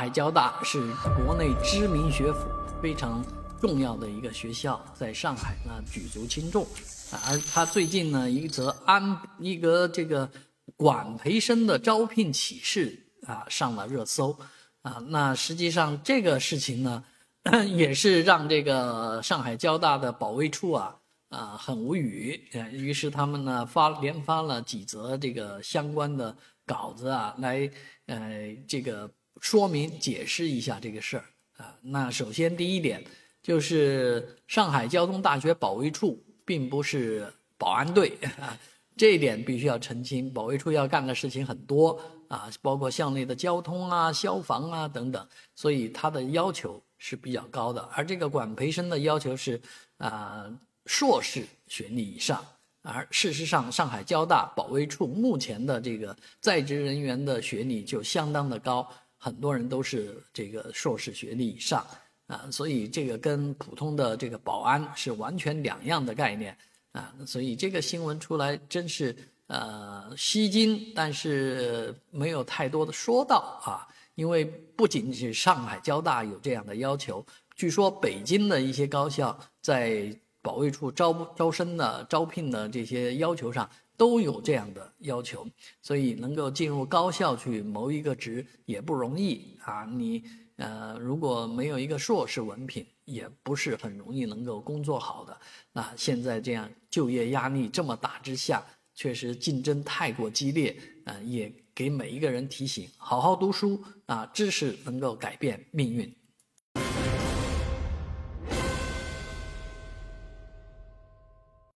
海交大是国内知名学府，非常重要的一个学校，在上海呢举足轻重。而他最近呢一则安一个这个管培生的招聘启事啊上了热搜啊。那实际上这个事情呢，也是让这个上海交大的保卫处啊啊很无语。于是他们呢发连发了几则这个相关的稿子啊，来呃这个。说明解释一下这个事儿啊。那首先第一点就是上海交通大学保卫处并不是保安队啊，这一点必须要澄清。保卫处要干的事情很多啊，包括校内的交通啊、消防啊等等，所以它的要求是比较高的。而这个管培生的要求是啊硕士学历以上，而事实上上海交大保卫处目前的这个在职人员的学历就相当的高。很多人都是这个硕士学历以上啊，所以这个跟普通的这个保安是完全两样的概念啊，所以这个新闻出来真是呃吸睛，但是没有太多的说到啊，因为不仅是上海交大有这样的要求，据说北京的一些高校在保卫处招招生的招聘的这些要求上。都有这样的要求，所以能够进入高校去谋一个职也不容易啊！你呃，如果没有一个硕士文凭，也不是很容易能够工作好的。那现在这样就业压力这么大之下，确实竞争太过激烈啊！也给每一个人提醒：好好读书啊，知识能够改变命运。